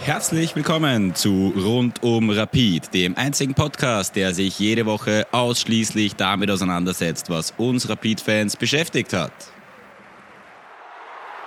Herzlich willkommen zu Rund um Rapid, dem einzigen Podcast, der sich jede Woche ausschließlich damit auseinandersetzt, was uns Rapid-Fans beschäftigt hat.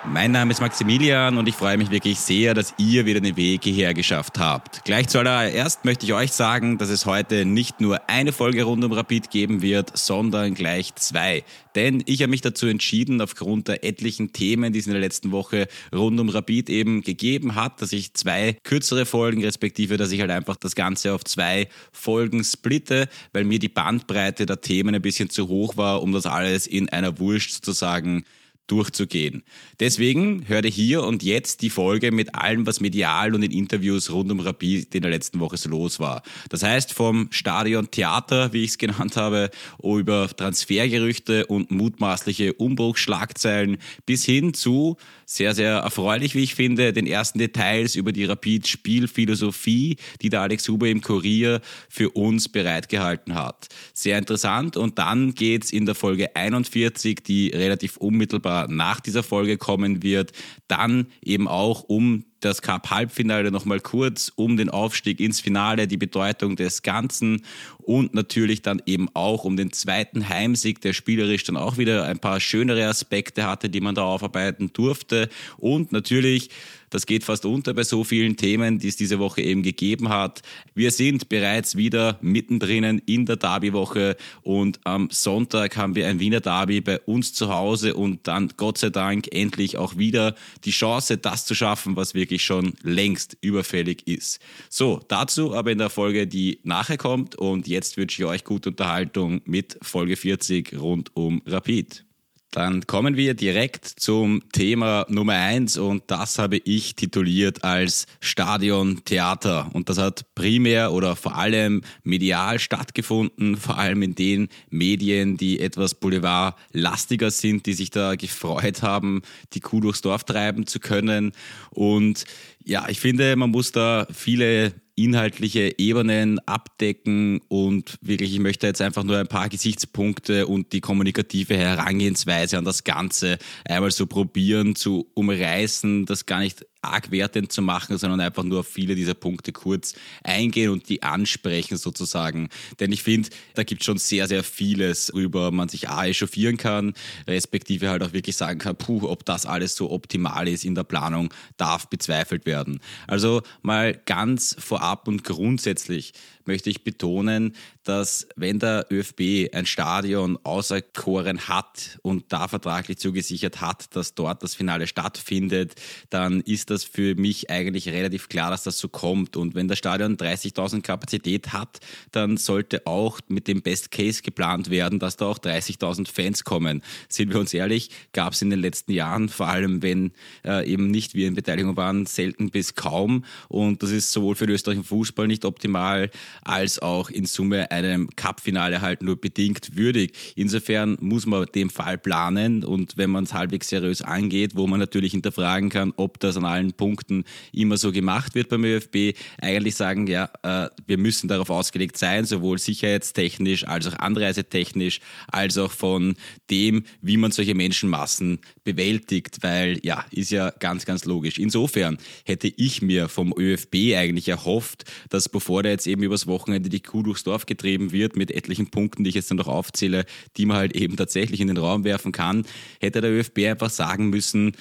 Mein Name ist Maximilian und ich freue mich wirklich sehr, dass ihr wieder den Weg hierher geschafft habt. Gleich zuallererst möchte ich euch sagen, dass es heute nicht nur eine Folge rund um Rapid geben wird, sondern gleich zwei. Denn ich habe mich dazu entschieden, aufgrund der etlichen Themen, die es in der letzten Woche rund um Rapid eben gegeben hat, dass ich zwei kürzere Folgen, respektive, dass ich halt einfach das Ganze auf zwei Folgen splitte, weil mir die Bandbreite der Themen ein bisschen zu hoch war, um das alles in einer Wurst sozusagen durchzugehen. Deswegen hörte hier und jetzt die Folge mit allem, was medial und in Interviews rund um Rapid in der letzten Woche so los war. Das heißt, vom Stadion Theater, wie ich es genannt habe, über Transfergerüchte und mutmaßliche Umbruchsschlagzeilen bis hin zu sehr, sehr erfreulich, wie ich finde, den ersten Details über die Rapid-Spielphilosophie, die der Alex Huber im Kurier für uns bereitgehalten hat. Sehr interessant. Und dann geht's in der Folge 41, die relativ unmittelbar nach dieser Folge kommen wird, dann eben auch um das Cup-Halbfinale nochmal kurz um den Aufstieg ins Finale, die Bedeutung des Ganzen und natürlich dann eben auch um den zweiten Heimsieg, der spielerisch dann auch wieder ein paar schönere Aspekte hatte, die man da aufarbeiten durfte und natürlich das geht fast unter bei so vielen Themen, die es diese Woche eben gegeben hat. Wir sind bereits wieder mittendrin in der Derby-Woche und am Sonntag haben wir ein Wiener Derby bei uns zu Hause und dann Gott sei Dank endlich auch wieder die Chance, das zu schaffen, was wirklich schon längst überfällig ist. So, dazu aber in der Folge, die nachher kommt und jetzt wünsche ich euch gute Unterhaltung mit Folge 40 rund um Rapid. Dann kommen wir direkt zum Thema Nummer eins und das habe ich tituliert als Stadion Theater. Und das hat primär oder vor allem medial stattgefunden, vor allem in den Medien, die etwas boulevardlastiger sind, die sich da gefreut haben, die Kuh durchs Dorf treiben zu können. Und ja, ich finde, man muss da viele inhaltliche Ebenen abdecken und wirklich, ich möchte jetzt einfach nur ein paar Gesichtspunkte und die kommunikative Herangehensweise an das Ganze einmal so probieren zu umreißen, das gar nicht arg wertend zu machen, sondern einfach nur auf viele dieser Punkte kurz eingehen und die ansprechen sozusagen. Denn ich finde, da gibt es schon sehr, sehr vieles, worüber man sich A echauffieren kann, respektive halt auch wirklich sagen kann, puh, ob das alles so optimal ist in der Planung, darf bezweifelt werden. Also mal ganz vorab und grundsätzlich möchte ich betonen, dass wenn der ÖFB ein Stadion auserkoren hat und da vertraglich zugesichert hat, dass dort das Finale stattfindet, dann ist das für mich eigentlich relativ klar, dass das so kommt. Und wenn das Stadion 30.000 Kapazität hat, dann sollte auch mit dem Best Case geplant werden, dass da auch 30.000 Fans kommen. Sind wir uns ehrlich, gab es in den letzten Jahren, vor allem wenn äh, eben nicht wir in Beteiligung waren, selten bis kaum. Und das ist sowohl für den österreichischen Fußball nicht optimal, als auch in Summe einem Cup-Finale halt nur bedingt würdig. Insofern muss man den Fall planen und wenn man es halbwegs seriös angeht, wo man natürlich hinterfragen kann, ob das an allen Punkten immer so gemacht wird beim ÖFB, eigentlich sagen, ja, äh, wir müssen darauf ausgelegt sein, sowohl sicherheitstechnisch als auch anreisetechnisch, als auch von dem, wie man solche Menschenmassen bewältigt, weil ja, ist ja ganz, ganz logisch. Insofern hätte ich mir vom ÖFB eigentlich erhofft, dass bevor der jetzt eben übers Wochenende die Kuh durchs Dorf getrieben wird mit etlichen Punkten, die ich jetzt dann noch aufzähle, die man halt eben tatsächlich in den Raum werfen kann, hätte der ÖFB einfach sagen müssen,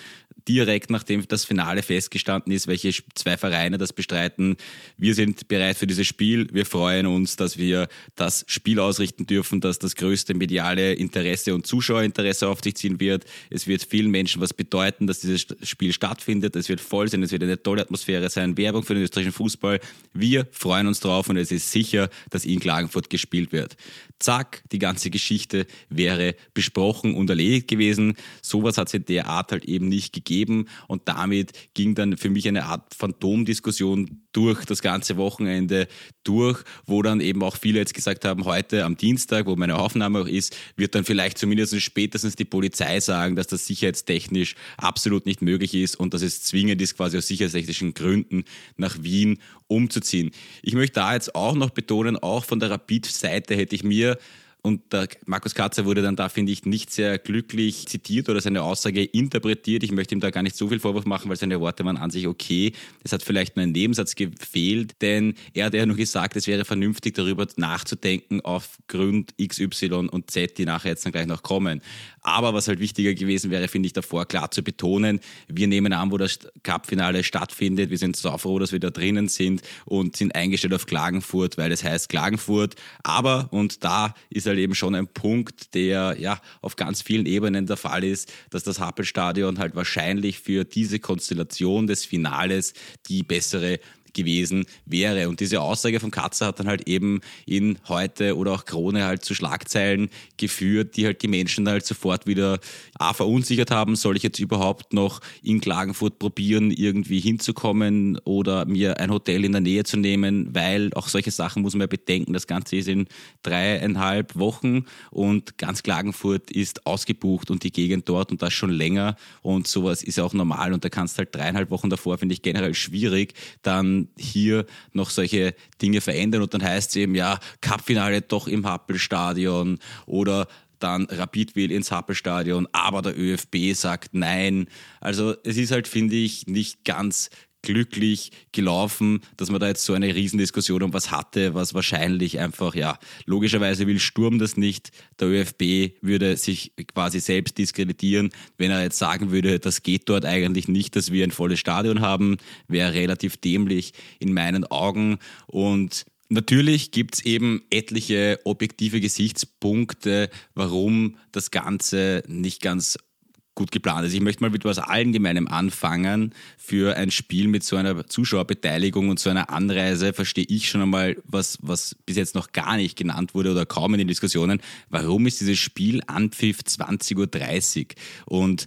direkt nachdem das Finale festgestanden ist, welche zwei Vereine das bestreiten. Wir sind bereit für dieses Spiel. Wir freuen uns, dass wir das Spiel ausrichten dürfen, dass das größte mediale Interesse und Zuschauerinteresse auf sich ziehen wird. Es wird vielen Menschen was bedeuten, dass dieses Spiel stattfindet. Es wird voll sein, es wird eine tolle Atmosphäre sein, Werbung für den österreichischen Fußball. Wir freuen uns drauf und es ist sicher, dass in Klagenfurt gespielt wird. Zack, die ganze Geschichte wäre besprochen und erledigt gewesen. Sowas hat es in der Art halt eben nicht gegeben gegeben und damit ging dann für mich eine Art Phantomdiskussion durch das ganze Wochenende durch, wo dann eben auch viele jetzt gesagt haben, heute am Dienstag, wo meine Aufnahme auch ist, wird dann vielleicht zumindest spätestens die Polizei sagen, dass das sicherheitstechnisch absolut nicht möglich ist und dass es zwingend ist, quasi aus sicherheitstechnischen Gründen nach Wien umzuziehen. Ich möchte da jetzt auch noch betonen, auch von der Rapid-Seite hätte ich mir und der Markus Katzer wurde dann da, finde ich, nicht sehr glücklich zitiert oder seine Aussage interpretiert. Ich möchte ihm da gar nicht so viel Vorwurf machen, weil seine Worte waren an sich okay. Es hat vielleicht nur ein Nebensatz gefehlt, denn er hat ja nur gesagt, es wäre vernünftig, darüber nachzudenken aufgrund X, Y und Z, die nachher jetzt dann gleich noch kommen. Aber was halt wichtiger gewesen wäre, finde ich, davor klar zu betonen, wir nehmen an, wo das Cup-Finale stattfindet. Wir sind so froh, dass wir da drinnen sind und sind eingestellt auf Klagenfurt, weil es heißt Klagenfurt. Aber, und da ist halt eben schon ein Punkt, der ja auf ganz vielen Ebenen der Fall ist, dass das Happelstadion halt wahrscheinlich für diese Konstellation des Finales die bessere gewesen wäre. Und diese Aussage von Katzer hat dann halt eben in heute oder auch Krone halt zu Schlagzeilen geführt, die halt die Menschen halt sofort wieder A, verunsichert haben, soll ich jetzt überhaupt noch in Klagenfurt probieren, irgendwie hinzukommen oder mir ein Hotel in der Nähe zu nehmen, weil auch solche Sachen muss man ja bedenken. Das Ganze ist in dreieinhalb Wochen und ganz Klagenfurt ist ausgebucht und die Gegend dort und das schon länger und sowas ist ja auch normal und da kannst halt dreieinhalb Wochen davor, finde ich generell schwierig, dann hier noch solche Dinge verändern und dann heißt es eben, ja, Cupfinale doch im Happelstadion oder dann Rapid will ins Happelstadion, aber der ÖFB sagt nein. Also es ist halt, finde ich, nicht ganz glücklich gelaufen, dass man da jetzt so eine Riesendiskussion um was hatte, was wahrscheinlich einfach, ja, logischerweise will Sturm das nicht. Der ÖFB würde sich quasi selbst diskreditieren, wenn er jetzt sagen würde, das geht dort eigentlich nicht, dass wir ein volles Stadion haben, wäre relativ dämlich in meinen Augen und Natürlich gibt es eben etliche objektive Gesichtspunkte, warum das Ganze nicht ganz gut geplant ist. Ich möchte mal mit etwas Allgemeinem anfangen. Für ein Spiel mit so einer Zuschauerbeteiligung und so einer Anreise verstehe ich schon einmal, was, was bis jetzt noch gar nicht genannt wurde oder kaum in den Diskussionen. Warum ist dieses Spiel Anpfiff 20.30 Uhr? Und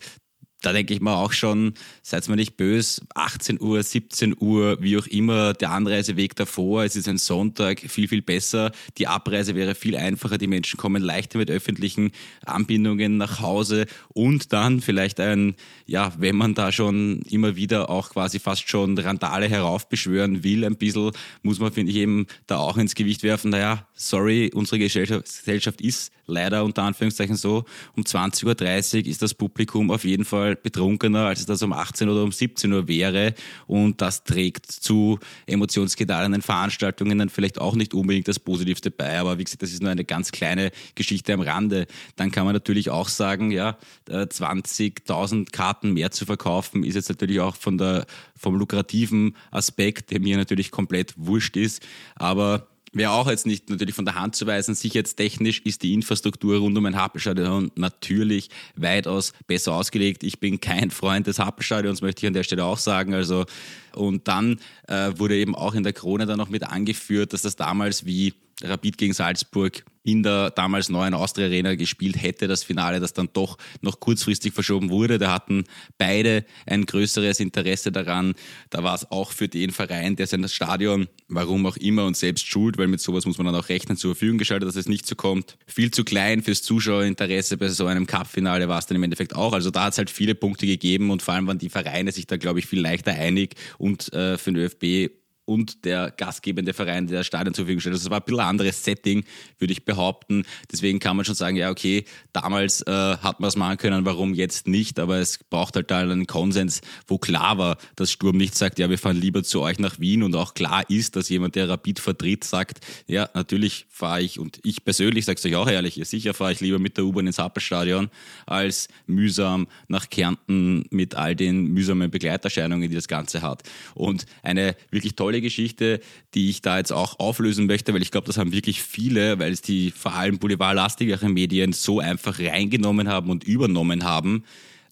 da denke ich mir auch schon, seid mir nicht böse, 18 Uhr, 17 Uhr, wie auch immer, der Anreiseweg davor, es ist ein Sonntag, viel, viel besser. Die Abreise wäre viel einfacher, die Menschen kommen leichter mit öffentlichen Anbindungen nach Hause. Und dann vielleicht ein, ja, wenn man da schon immer wieder auch quasi fast schon Randale heraufbeschwören will, ein bisschen, muss man, finde ich, eben da auch ins Gewicht werfen, naja, sorry, unsere Gesellschaft ist leider unter Anführungszeichen so, um 20.30 Uhr ist das Publikum auf jeden Fall betrunkener, als es das um 18 oder um 17 Uhr wäre. Und das trägt zu emotionsgeladenen Veranstaltungen dann vielleicht auch nicht unbedingt das Positivste bei. Aber wie gesagt, das ist nur eine ganz kleine Geschichte am Rande. Dann kann man natürlich auch sagen, ja, 20.000 äh, Karten mehr zu verkaufen ist jetzt natürlich auch von der, vom lukrativen Aspekt, der mir natürlich komplett wurscht ist. Aber Wäre auch jetzt nicht natürlich von der Hand zu weisen, sicherheitstechnisch ist die Infrastruktur rund um ein Happelstadion natürlich weitaus besser ausgelegt. Ich bin kein Freund des Happelstadions, möchte ich an der Stelle auch sagen. Also, und dann äh, wurde eben auch in der Krone dann noch mit angeführt, dass das damals wie Rapid gegen Salzburg in der damals neuen Austria Arena gespielt hätte, das Finale, das dann doch noch kurzfristig verschoben wurde. Da hatten beide ein größeres Interesse daran. Da war es auch für den Verein, der sein Stadion, warum auch immer, und selbst schuld, weil mit sowas muss man dann auch rechnen, zur Verfügung geschaltet, dass es nicht so kommt. Viel zu klein fürs Zuschauerinteresse bei so einem Cup-Finale war es dann im Endeffekt auch. Also da hat es halt viele Punkte gegeben und vor allem waren die Vereine sich da, glaube ich, viel leichter einig und äh, für den ÖFB und der gastgebende Verein, der das Stadion zur Verfügung stellt. Also es war ein bisschen ein anderes Setting, würde ich behaupten. Deswegen kann man schon sagen, ja, okay, damals äh, hat man es machen können, warum jetzt nicht? Aber es braucht halt da einen Konsens, wo klar war, dass Sturm nicht sagt, ja, wir fahren lieber zu euch nach Wien und auch klar ist, dass jemand, der Rapid vertritt, sagt, ja, natürlich fahre ich und ich persönlich sage es euch auch ehrlich, sicher fahre ich lieber mit der U-Bahn ins Happelstadion als mühsam nach Kärnten mit all den mühsamen Begleiterscheinungen, die das Ganze hat. Und eine wirklich tolle Geschichte, die ich da jetzt auch auflösen möchte, weil ich glaube, das haben wirklich viele, weil es die vor allem boulevardlastigeren Medien so einfach reingenommen haben und übernommen haben.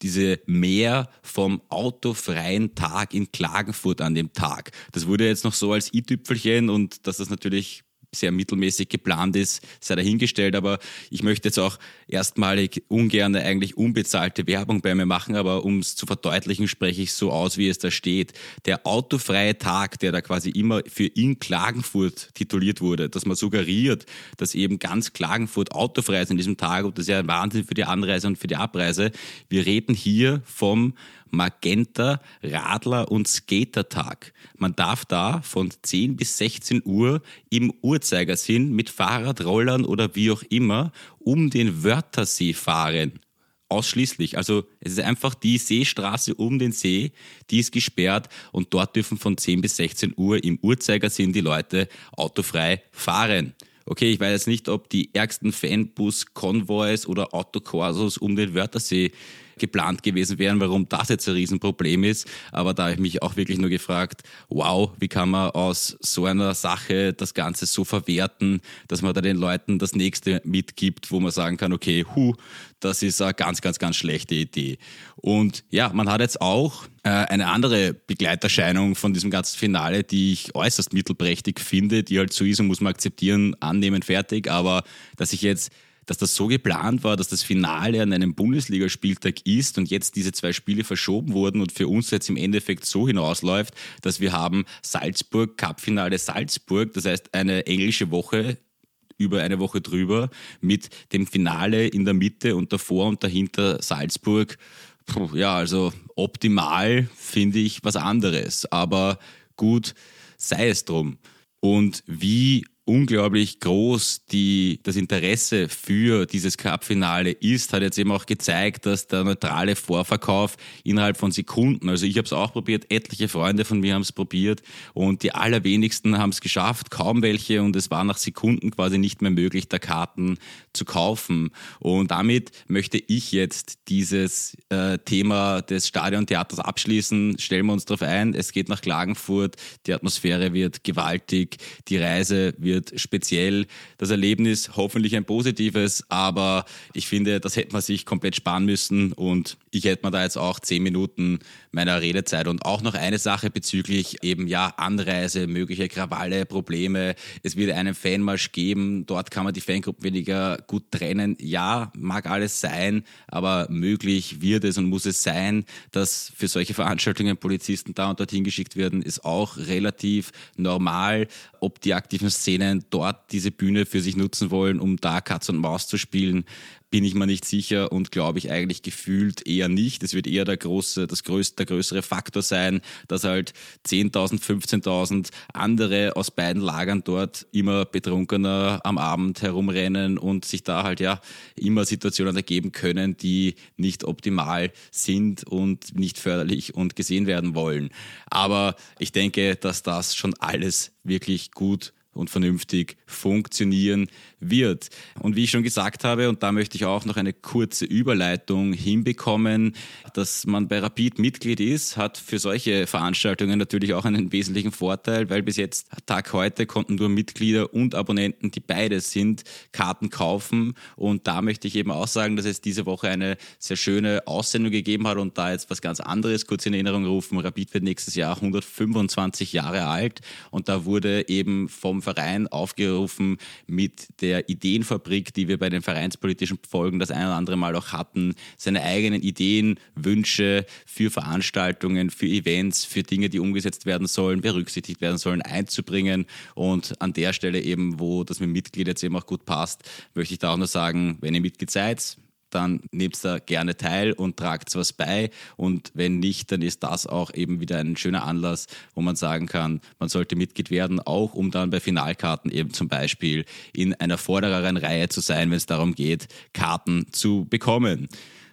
Diese Mehr vom autofreien Tag in Klagenfurt an dem Tag. Das wurde jetzt noch so als i-Tüpfelchen und dass das natürlich sehr mittelmäßig geplant ist, sei dahingestellt. Aber ich möchte jetzt auch erstmalig ungern eigentlich unbezahlte Werbung bei mir machen, aber um es zu verdeutlichen, spreche ich so aus, wie es da steht. Der autofreie Tag, der da quasi immer für in Klagenfurt tituliert wurde, dass man suggeriert, dass eben ganz Klagenfurt autofrei ist an diesem Tag und das ist ja ein Wahnsinn für die Anreise und für die Abreise. Wir reden hier vom Magenta, Radler und Skatertag. Man darf da von 10 bis 16 Uhr im Uhrzeigersinn mit Fahrradrollern oder wie auch immer um den Wörthersee fahren. Ausschließlich. Also es ist einfach die Seestraße um den See, die ist gesperrt und dort dürfen von 10 bis 16 Uhr im Uhrzeigersinn die Leute autofrei fahren. Okay, ich weiß jetzt nicht, ob die ärgsten Fanbus-Konvois oder Autokorsos um den Wörthersee geplant gewesen wären, warum das jetzt ein Riesenproblem ist. Aber da habe ich mich auch wirklich nur gefragt, wow, wie kann man aus so einer Sache das Ganze so verwerten, dass man da den Leuten das nächste mitgibt, wo man sagen kann, okay, hu, das ist eine ganz, ganz, ganz schlechte Idee. Und ja, man hat jetzt auch äh, eine andere Begleiterscheinung von diesem ganzen Finale, die ich äußerst mittelprächtig finde, die halt so ist und muss man akzeptieren, annehmen, fertig. Aber dass ich jetzt dass das so geplant war, dass das Finale an einem Bundesligaspieltag ist und jetzt diese zwei Spiele verschoben wurden und für uns jetzt im Endeffekt so hinausläuft, dass wir haben Salzburg, Cupfinale Salzburg, das heißt eine englische Woche über eine Woche drüber mit dem Finale in der Mitte und davor und dahinter Salzburg. Puh, ja, also optimal finde ich was anderes, aber gut, sei es drum. Und wie unglaublich groß die, das Interesse für dieses Cup-Finale ist, hat jetzt eben auch gezeigt, dass der neutrale Vorverkauf innerhalb von Sekunden, also ich habe es auch probiert, etliche Freunde von mir haben es probiert und die allerwenigsten haben es geschafft, kaum welche und es war nach Sekunden quasi nicht mehr möglich, da Karten zu kaufen. Und damit möchte ich jetzt dieses äh, Thema des Stadiontheaters abschließen. Stellen wir uns darauf ein, es geht nach Klagenfurt, die Atmosphäre wird gewaltig, die Reise wird wird speziell. Das Erlebnis hoffentlich ein positives, aber ich finde, das hätte man sich komplett sparen müssen und ich hätte mir da jetzt auch zehn Minuten meiner Redezeit und auch noch eine Sache bezüglich eben ja Anreise, mögliche Krawalle, Probleme. Es wird einen Fanmarsch geben, dort kann man die Fangruppen weniger gut trennen. Ja, mag alles sein, aber möglich wird es und muss es sein, dass für solche Veranstaltungen Polizisten da und dorthin geschickt werden, ist auch relativ normal. Ob die aktiven Szenen dort diese Bühne für sich nutzen wollen, um da Katz und Maus zu spielen, bin ich mir nicht sicher und glaube ich eigentlich gefühlt eher nicht. Es wird eher der große, das größte, der größere Faktor sein, dass halt 10.000, 15.000 andere aus beiden Lagern dort immer betrunkener am Abend herumrennen und sich da halt ja immer Situationen ergeben können, die nicht optimal sind und nicht förderlich und gesehen werden wollen. Aber ich denke, dass das schon alles wirklich gut und vernünftig funktionieren wird. Und wie ich schon gesagt habe, und da möchte ich auch noch eine kurze Überleitung hinbekommen, dass man bei Rapid Mitglied ist, hat für solche Veranstaltungen natürlich auch einen wesentlichen Vorteil, weil bis jetzt Tag heute konnten nur Mitglieder und Abonnenten, die beides sind, Karten kaufen. Und da möchte ich eben auch sagen, dass es diese Woche eine sehr schöne Aussendung gegeben hat und da jetzt was ganz anderes kurz in Erinnerung rufen. Rapid wird nächstes Jahr 125 Jahre alt und da wurde eben vom Verein aufgerufen, mit der Ideenfabrik, die wir bei den vereinspolitischen Folgen das ein oder andere Mal auch hatten, seine eigenen Ideen, Wünsche für Veranstaltungen, für Events, für Dinge, die umgesetzt werden sollen, berücksichtigt werden sollen, einzubringen. Und an der Stelle eben, wo das mit Mitglied jetzt eben auch gut passt, möchte ich da auch nur sagen, wenn ihr Mitglied seid, dann nehmt da gerne teil und tragt was bei. Und wenn nicht, dann ist das auch eben wieder ein schöner Anlass, wo man sagen kann, man sollte Mitglied werden, auch um dann bei Finalkarten eben zum Beispiel in einer vordereren Reihe zu sein, wenn es darum geht, Karten zu bekommen.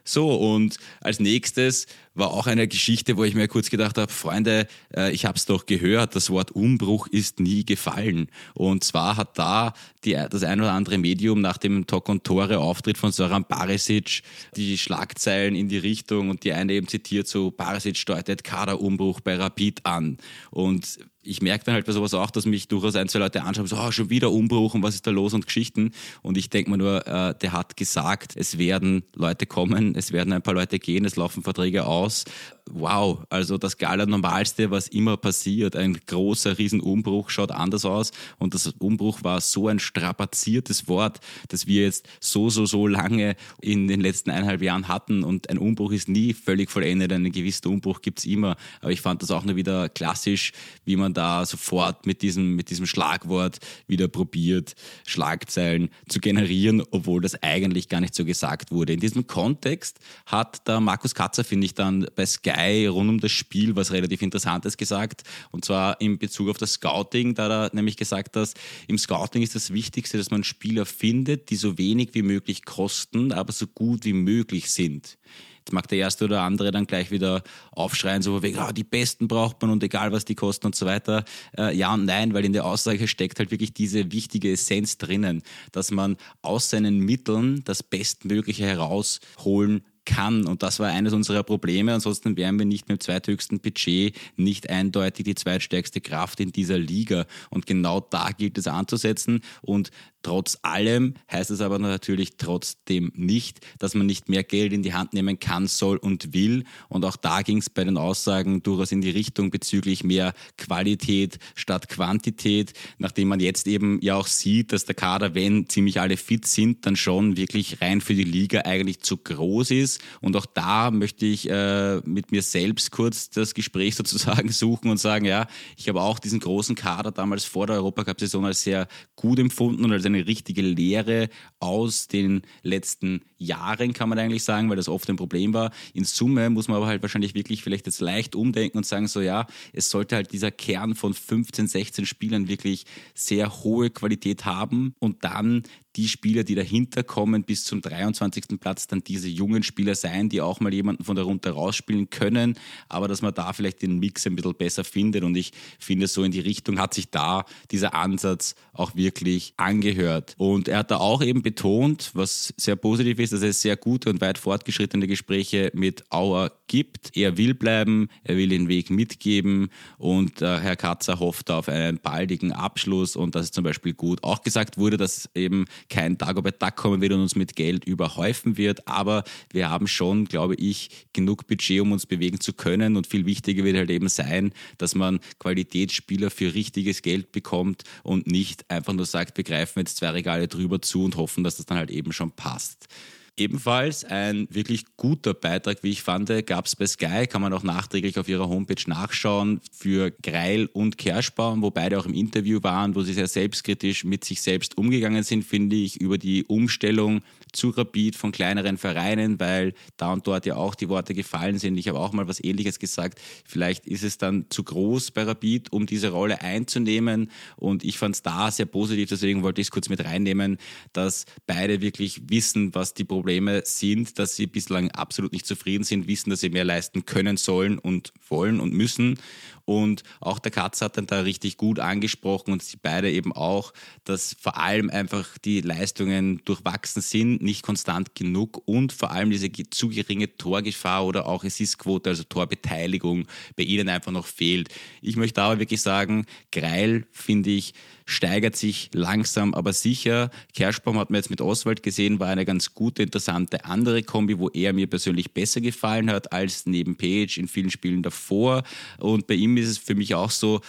So, und als nächstes war auch eine Geschichte, wo ich mir kurz gedacht habe, Freunde, äh, ich habe es doch gehört, das Wort Umbruch ist nie gefallen. Und zwar hat da die, das ein oder andere Medium nach dem Tok und Tore Auftritt von Soran Barisic die Schlagzeilen in die Richtung und die eine eben zitiert so, Barisic deutet Kaderumbruch bei Rapid an. Und ich merke dann halt bei sowas auch, dass mich durchaus ein, zwei Leute anschauen, so, oh, schon wieder Umbruch und was ist da los und Geschichten. Und ich denke mir nur, äh, der hat gesagt, es werden Leute kommen, es werden ein paar Leute gehen, es laufen Verträge aus wow, also das Normalste, was immer passiert, ein großer Riesenumbruch schaut anders aus und das Umbruch war so ein strapaziertes Wort, das wir jetzt so, so, so lange in den letzten eineinhalb Jahren hatten und ein Umbruch ist nie völlig vollendet, einen gewissen Umbruch gibt es immer, aber ich fand das auch nur wieder klassisch, wie man da sofort mit diesem, mit diesem Schlagwort wieder probiert, Schlagzeilen zu generieren, obwohl das eigentlich gar nicht so gesagt wurde. In diesem Kontext hat der Markus Katzer, finde ich, dann bei Sky Sky rund um das Spiel was relativ Interessantes gesagt. Und zwar in Bezug auf das Scouting. Da hat er nämlich gesagt, dass im Scouting ist das Wichtigste, dass man Spieler findet, die so wenig wie möglich kosten, aber so gut wie möglich sind. Jetzt mag der erste oder andere dann gleich wieder aufschreien, so wegen, ah, die Besten braucht man und egal was die kosten und so weiter. Äh, ja und nein, weil in der Aussage steckt halt wirklich diese wichtige Essenz drinnen, dass man aus seinen Mitteln das Bestmögliche herausholen kann. Und das war eines unserer Probleme. Ansonsten wären wir nicht mit dem zweithöchsten Budget nicht eindeutig die zweitstärkste Kraft in dieser Liga. Und genau da gilt es anzusetzen. Und Trotz allem heißt es aber natürlich trotzdem nicht, dass man nicht mehr Geld in die Hand nehmen kann, soll und will. Und auch da ging es bei den Aussagen durchaus in die Richtung bezüglich mehr Qualität statt Quantität, nachdem man jetzt eben ja auch sieht, dass der Kader, wenn ziemlich alle fit sind, dann schon wirklich rein für die Liga eigentlich zu groß ist. Und auch da möchte ich äh, mit mir selbst kurz das Gespräch sozusagen suchen und sagen, ja, ich habe auch diesen großen Kader damals vor der Europacup-Saison als sehr gut empfunden und als eine richtige Lehre aus den letzten Jahren, kann man eigentlich sagen, weil das oft ein Problem war. In Summe muss man aber halt wahrscheinlich wirklich vielleicht jetzt leicht umdenken und sagen, so ja, es sollte halt dieser Kern von 15, 16 Spielern wirklich sehr hohe Qualität haben und dann die Spieler, die dahinter kommen, bis zum 23. Platz dann diese jungen Spieler sein, die auch mal jemanden von darunter rausspielen können, aber dass man da vielleicht den Mix ein bisschen besser findet und ich finde, so in die Richtung hat sich da dieser Ansatz auch wirklich angehört. Und er hat da auch eben betont, was sehr positiv ist, dass es sehr gute und weit fortgeschrittene Gespräche mit Auer gibt. Er will bleiben, er will den Weg mitgeben und äh, Herr Katzer hofft auf einen baldigen Abschluss und das ist zum Beispiel gut. Auch gesagt wurde, dass eben kein Dagobert Duck kommen wird und uns mit Geld überhäufen wird, aber wir haben schon, glaube ich, genug Budget, um uns bewegen zu können und viel wichtiger wird halt eben sein, dass man Qualitätsspieler für richtiges Geld bekommt und nicht einfach nur sagt, wir greifen jetzt zwei Regale drüber zu und hoffen, dass das dann halt eben schon passt. Ebenfalls ein wirklich guter Beitrag, wie ich fand, gab es bei Sky, kann man auch nachträglich auf ihrer Homepage nachschauen, für Greil und Kerschbaum, wo beide auch im Interview waren, wo sie sehr selbstkritisch mit sich selbst umgegangen sind, finde ich, über die Umstellung zu Rapid von kleineren Vereinen, weil da und dort ja auch die Worte gefallen sind. Ich habe auch mal was Ähnliches gesagt. Vielleicht ist es dann zu groß bei Rapid, um diese Rolle einzunehmen. Und ich fand es da sehr positiv, deswegen wollte ich es kurz mit reinnehmen, dass beide wirklich wissen, was die Probleme sind, dass sie bislang absolut nicht zufrieden sind, wissen, dass sie mehr leisten können sollen und wollen und müssen und auch der Katz hat dann da richtig gut angesprochen und sie beide eben auch, dass vor allem einfach die Leistungen durchwachsen sind, nicht konstant genug und vor allem diese zu geringe Torgefahr oder auch Assistquote, also Torbeteiligung bei ihnen einfach noch fehlt. Ich möchte aber wirklich sagen, Greil finde ich steigert sich langsam, aber sicher. Kerschbaum hat man jetzt mit Oswald gesehen, war eine ganz gute, interessante andere Kombi, wo er mir persönlich besser gefallen hat als neben Page in vielen Spielen davor. Und bei ihm ist es für mich auch so,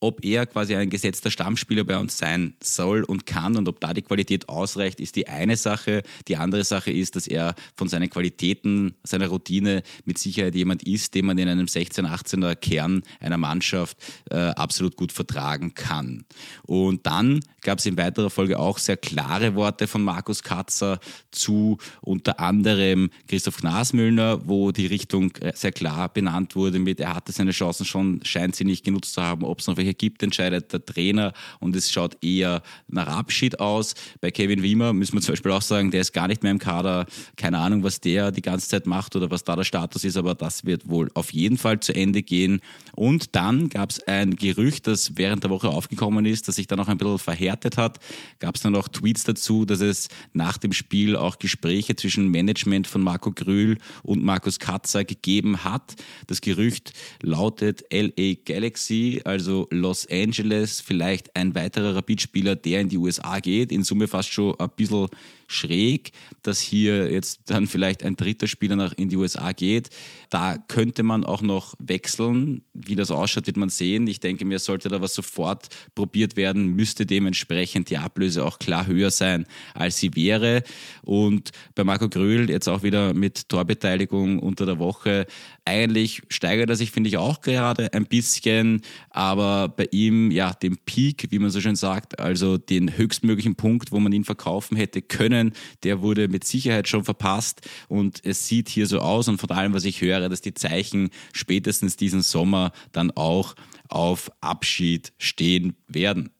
ob er quasi ein gesetzter Stammspieler bei uns sein soll und kann und ob da die Qualität ausreicht, ist die eine Sache. Die andere Sache ist, dass er von seinen Qualitäten, seiner Routine mit Sicherheit jemand ist, den man in einem 16, 18er Kern einer Mannschaft äh, absolut gut vertragen kann. Und dann gab es in weiterer Folge auch sehr klare Worte von Markus Katzer zu unter anderem Christoph Gnasmüllner, wo die Richtung äh, sehr klar benannt wurde mit, er hatte seine Chancen schon, scheint sie nicht genutzt zu haben, ob es noch welche gibt, entscheidet der Trainer und es schaut eher nach Abschied aus. Bei Kevin Wiemer müssen wir zum Beispiel auch sagen, der ist gar nicht mehr im Kader, keine Ahnung, was der die ganze Zeit macht oder was da der Status ist, aber das wird wohl auf jeden Fall zu Ende gehen. Und dann gab es ein Gerücht, das während der Woche aufgekommen ist, das sich dann auch ein bisschen verhärtet hat. Gab es dann auch Tweets dazu, dass es nach dem Spiel auch Gespräche zwischen Management von Marco Grühl und Markus Katzer gegeben hat. Das Gerücht lautet LA Galaxy, also Los Angeles, vielleicht ein weiterer Rapid-Spieler, der in die USA geht. In Summe fast schon ein bisschen schräg, dass hier jetzt dann vielleicht ein dritter Spieler nach in die USA geht. Da könnte man auch noch wechseln. Wie das ausschaut, wird man sehen. Ich denke mir, sollte da was sofort probiert werden, müsste dementsprechend die Ablöse auch klar höher sein, als sie wäre. Und bei Marco Gröhl jetzt auch wieder mit Torbeteiligung unter der Woche. Eigentlich steigert er sich, finde ich, auch gerade ein bisschen, aber bei ihm ja den Peak, wie man so schön sagt, also den höchstmöglichen Punkt, wo man ihn verkaufen hätte können, der wurde mit Sicherheit schon verpasst und es sieht hier so aus und von allem, was ich höre, dass die Zeichen spätestens diesen Sommer dann auch auf Abschied stehen werden.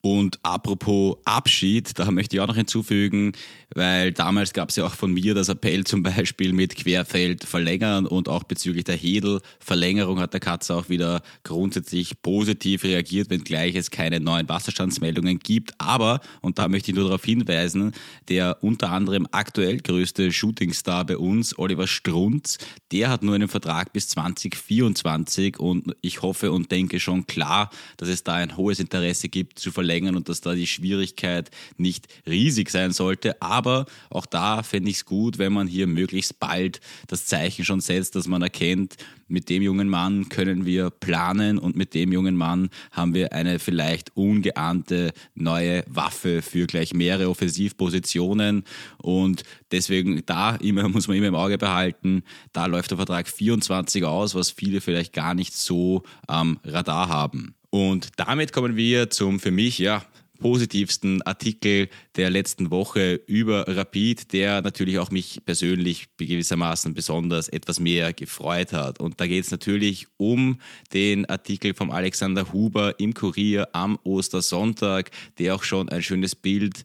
Und apropos Abschied, da möchte ich auch noch hinzufügen, weil damals gab es ja auch von mir das Appell zum Beispiel mit Querfeld verlängern und auch bezüglich der Hedel-Verlängerung hat der Katze auch wieder grundsätzlich positiv reagiert, wenngleich es keine neuen Wasserstandsmeldungen gibt. Aber, und da möchte ich nur darauf hinweisen, der unter anderem aktuell größte Shootingstar bei uns, Oliver Strunz, der hat nur einen Vertrag bis 2024 und ich hoffe und denke schon klar, dass es da ein hohes Interesse gibt zu verlängern und dass da die Schwierigkeit nicht riesig sein sollte. Aber aber auch da fände ich es gut, wenn man hier möglichst bald das Zeichen schon setzt, dass man erkennt, mit dem jungen Mann können wir planen und mit dem jungen Mann haben wir eine vielleicht ungeahnte neue Waffe für gleich mehrere Offensivpositionen und deswegen da immer, muss man immer im Auge behalten, da läuft der Vertrag 24 aus, was viele vielleicht gar nicht so am Radar haben. Und damit kommen wir zum für mich ja positivsten Artikel der letzten Woche über Rapid, der natürlich auch mich persönlich gewissermaßen besonders etwas mehr gefreut hat. Und da geht es natürlich um den Artikel vom Alexander Huber im Kurier am Ostersonntag, der auch schon ein schönes Bild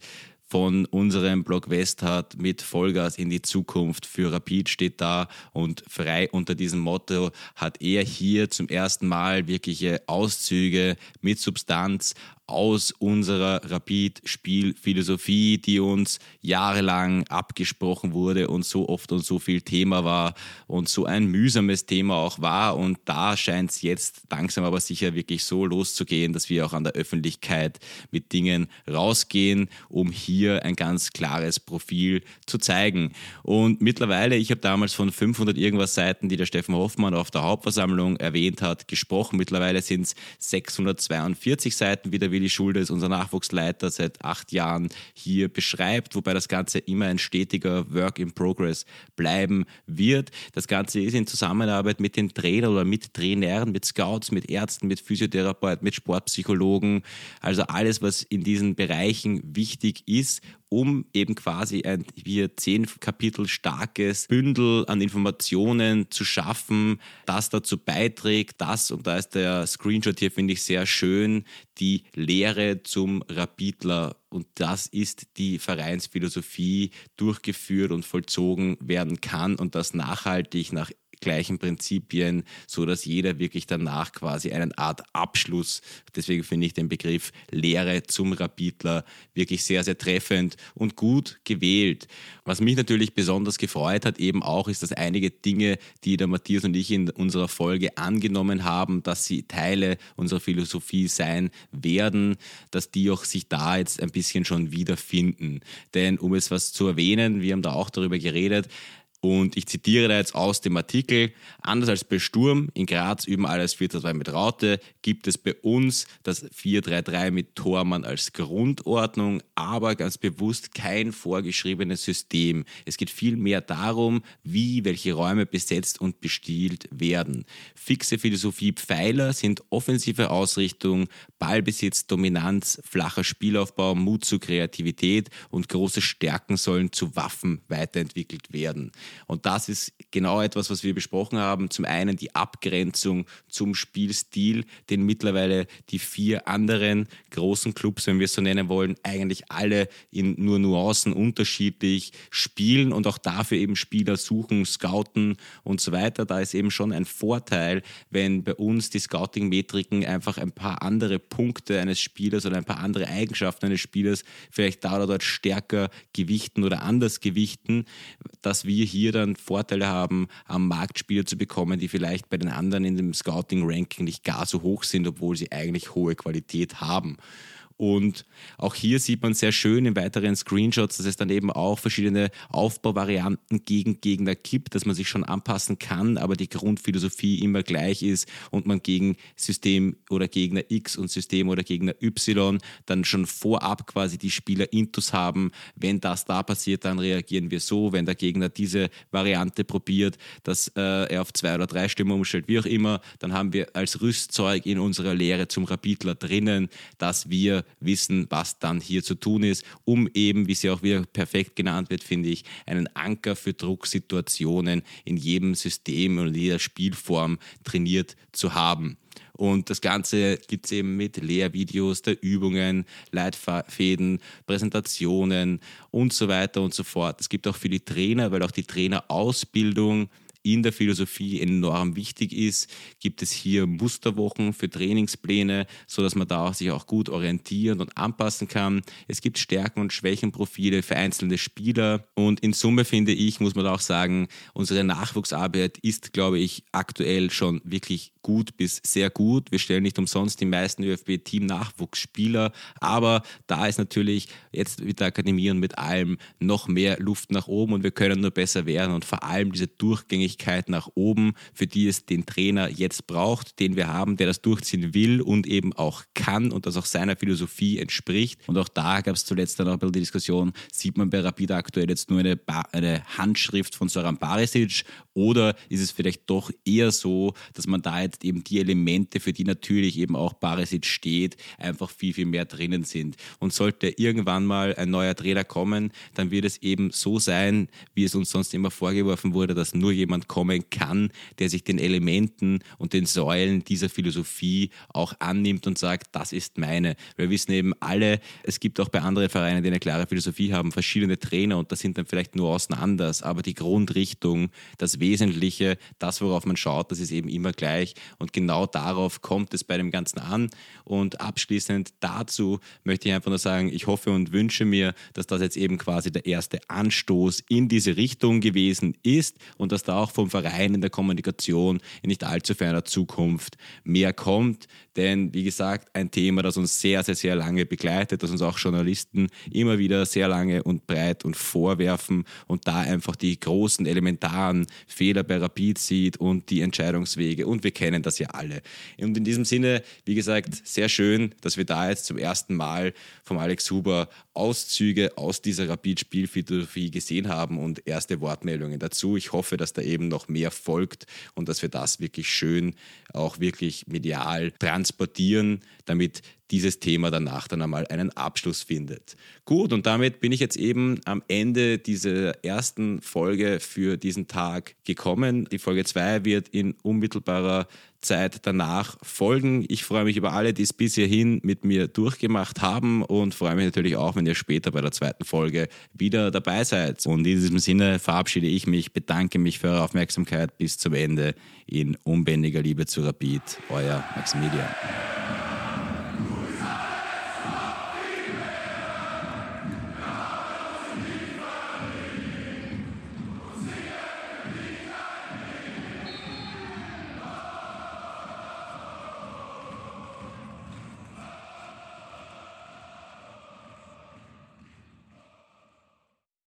von unserem Blog West hat mit Vollgas in die Zukunft für Rapid steht da und frei unter diesem Motto hat er hier zum ersten Mal wirkliche Auszüge mit Substanz aus unserer Rapid-Spielphilosophie, die uns jahrelang abgesprochen wurde und so oft und so viel Thema war und so ein mühsames Thema auch war. Und da scheint es jetzt langsam aber sicher wirklich so loszugehen, dass wir auch an der Öffentlichkeit mit Dingen rausgehen, um hier ein ganz klares Profil zu zeigen. Und mittlerweile, ich habe damals von 500 irgendwas Seiten, die der Steffen Hoffmann auf der Hauptversammlung erwähnt hat, gesprochen. Mittlerweile sind es 642 Seiten, wie Willi Schuldes, unser Nachwuchsleiter, seit acht Jahren hier beschreibt, wobei das Ganze immer ein stetiger Work in Progress bleiben wird. Das Ganze ist in Zusammenarbeit mit den Trainern oder mit Trainern, mit Scouts, mit Ärzten, mit Physiotherapeuten, mit Sportpsychologen, also alles, was in diesen Bereichen wichtig ist um eben quasi ein hier zehn Kapitel starkes Bündel an Informationen zu schaffen, das dazu beiträgt, dass, und da ist der Screenshot hier, finde ich, sehr schön, die Lehre zum Rapidler. Und das ist die Vereinsphilosophie durchgeführt und vollzogen werden kann und das nachhaltig nach gleichen Prinzipien, so dass jeder wirklich danach quasi eine Art Abschluss, deswegen finde ich den Begriff Lehre zum Rapidler wirklich sehr, sehr treffend und gut gewählt. Was mich natürlich besonders gefreut hat eben auch, ist, dass einige Dinge, die der Matthias und ich in unserer Folge angenommen haben, dass sie Teile unserer Philosophie sein werden, dass die auch sich da jetzt ein bisschen schon wiederfinden. Denn um es was zu erwähnen, wir haben da auch darüber geredet, und ich zitiere da jetzt aus dem Artikel, anders als bei Sturm in Graz üben alles 4-2 mit Raute, gibt es bei uns das 4-3-3 mit Tormann als Grundordnung, aber ganz bewusst kein vorgeschriebenes System. Es geht vielmehr darum, wie welche Räume besetzt und bestielt werden. Fixe Philosophie Pfeiler sind offensive Ausrichtung, Ballbesitz, Dominanz, flacher Spielaufbau, Mut zu Kreativität und große Stärken sollen zu Waffen weiterentwickelt werden. Und das ist genau etwas, was wir besprochen haben. Zum einen die Abgrenzung zum Spielstil, den mittlerweile die vier anderen großen Clubs, wenn wir es so nennen wollen, eigentlich alle in nur Nuancen unterschiedlich spielen und auch dafür eben Spieler suchen, scouten und so weiter. Da ist eben schon ein Vorteil, wenn bei uns die Scouting-Metriken einfach ein paar andere Punkte eines Spielers oder ein paar andere Eigenschaften eines Spielers vielleicht da oder dort stärker gewichten oder anders gewichten, dass wir hier dann Vorteile haben, am Markt Spieler zu bekommen, die vielleicht bei den anderen in dem Scouting-Ranking nicht gar so hoch sind, obwohl sie eigentlich hohe Qualität haben. Und auch hier sieht man sehr schön in weiteren Screenshots, dass es dann eben auch verschiedene Aufbauvarianten gegen Gegner gibt, dass man sich schon anpassen kann, aber die Grundphilosophie immer gleich ist und man gegen System oder Gegner X und System oder Gegner Y dann schon vorab quasi die Spieler intus haben. Wenn das da passiert, dann reagieren wir so. Wenn der Gegner diese Variante probiert, dass äh, er auf zwei oder drei Stimmen umstellt, wie auch immer, dann haben wir als Rüstzeug in unserer Lehre zum Rapidler drinnen, dass wir wissen, was dann hier zu tun ist, um eben, wie sie auch wieder perfekt genannt wird, finde ich, einen Anker für Drucksituationen in jedem System und jeder Spielform trainiert zu haben. Und das Ganze gibt es eben mit Lehrvideos der Übungen, Leitfäden, Präsentationen und so weiter und so fort. Es gibt auch für die Trainer, weil auch die Trainerausbildung in der Philosophie enorm wichtig ist, gibt es hier Musterwochen für Trainingspläne, sodass man da sich auch gut orientieren und anpassen kann. Es gibt Stärken- und Schwächenprofile für einzelne Spieler und in Summe finde ich, muss man auch sagen, unsere Nachwuchsarbeit ist, glaube ich, aktuell schon wirklich gut bis sehr gut. Wir stellen nicht umsonst die meisten ÖFB-Team-Nachwuchsspieler, aber da ist natürlich jetzt mit der Akademie und mit allem noch mehr Luft nach oben und wir können nur besser werden und vor allem diese Durchgängigkeit Geschwindigkeit nach oben, für die es den Trainer jetzt braucht, den wir haben, der das durchziehen will und eben auch kann und das auch seiner Philosophie entspricht. Und auch da gab es zuletzt dann auch ein bisschen die Diskussion, sieht man bei Rapid aktuell jetzt nur eine, eine Handschrift von Soran Barisic oder ist es vielleicht doch eher so, dass man da jetzt eben die Elemente, für die natürlich eben auch Barisic steht, einfach viel, viel mehr drinnen sind. Und sollte irgendwann mal ein neuer Trainer kommen, dann wird es eben so sein, wie es uns sonst immer vorgeworfen wurde, dass nur jemand jemand kommen kann, der sich den Elementen und den Säulen dieser Philosophie auch annimmt und sagt, das ist meine. Wir wissen eben alle, es gibt auch bei anderen Vereinen, die eine klare Philosophie haben, verschiedene Trainer und da sind dann vielleicht Nuancen anders, aber die Grundrichtung, das Wesentliche, das, worauf man schaut, das ist eben immer gleich und genau darauf kommt es bei dem Ganzen an. Und abschließend dazu möchte ich einfach nur sagen, ich hoffe und wünsche mir, dass das jetzt eben quasi der erste Anstoß in diese Richtung gewesen ist und dass da auch vom Verein in der Kommunikation in nicht allzu ferner Zukunft mehr kommt. Denn, wie gesagt, ein Thema, das uns sehr, sehr, sehr lange begleitet, das uns auch Journalisten immer wieder sehr lange und breit und vorwerfen und da einfach die großen elementaren Fehler bei Rapid sieht und die Entscheidungswege. Und wir kennen das ja alle. Und in diesem Sinne, wie gesagt, sehr schön, dass wir da jetzt zum ersten Mal vom Alex Huber Auszüge aus dieser Rapid-Spielphilosophie gesehen haben und erste Wortmeldungen dazu. Ich hoffe, dass da eben noch mehr folgt und dass wir das wirklich schön auch wirklich medial transportieren, damit dieses Thema danach dann einmal einen Abschluss findet. Gut, und damit bin ich jetzt eben am Ende dieser ersten Folge für diesen Tag gekommen. Die Folge 2 wird in unmittelbarer Zeit danach folgen. Ich freue mich über alle, die es bis hierhin mit mir durchgemacht haben und freue mich natürlich auch, wenn ihr später bei der zweiten Folge wieder dabei seid. Und in diesem Sinne verabschiede ich mich, bedanke mich für eure Aufmerksamkeit bis zum Ende in unbändiger Liebe zu Rapid. Euer Maximilian.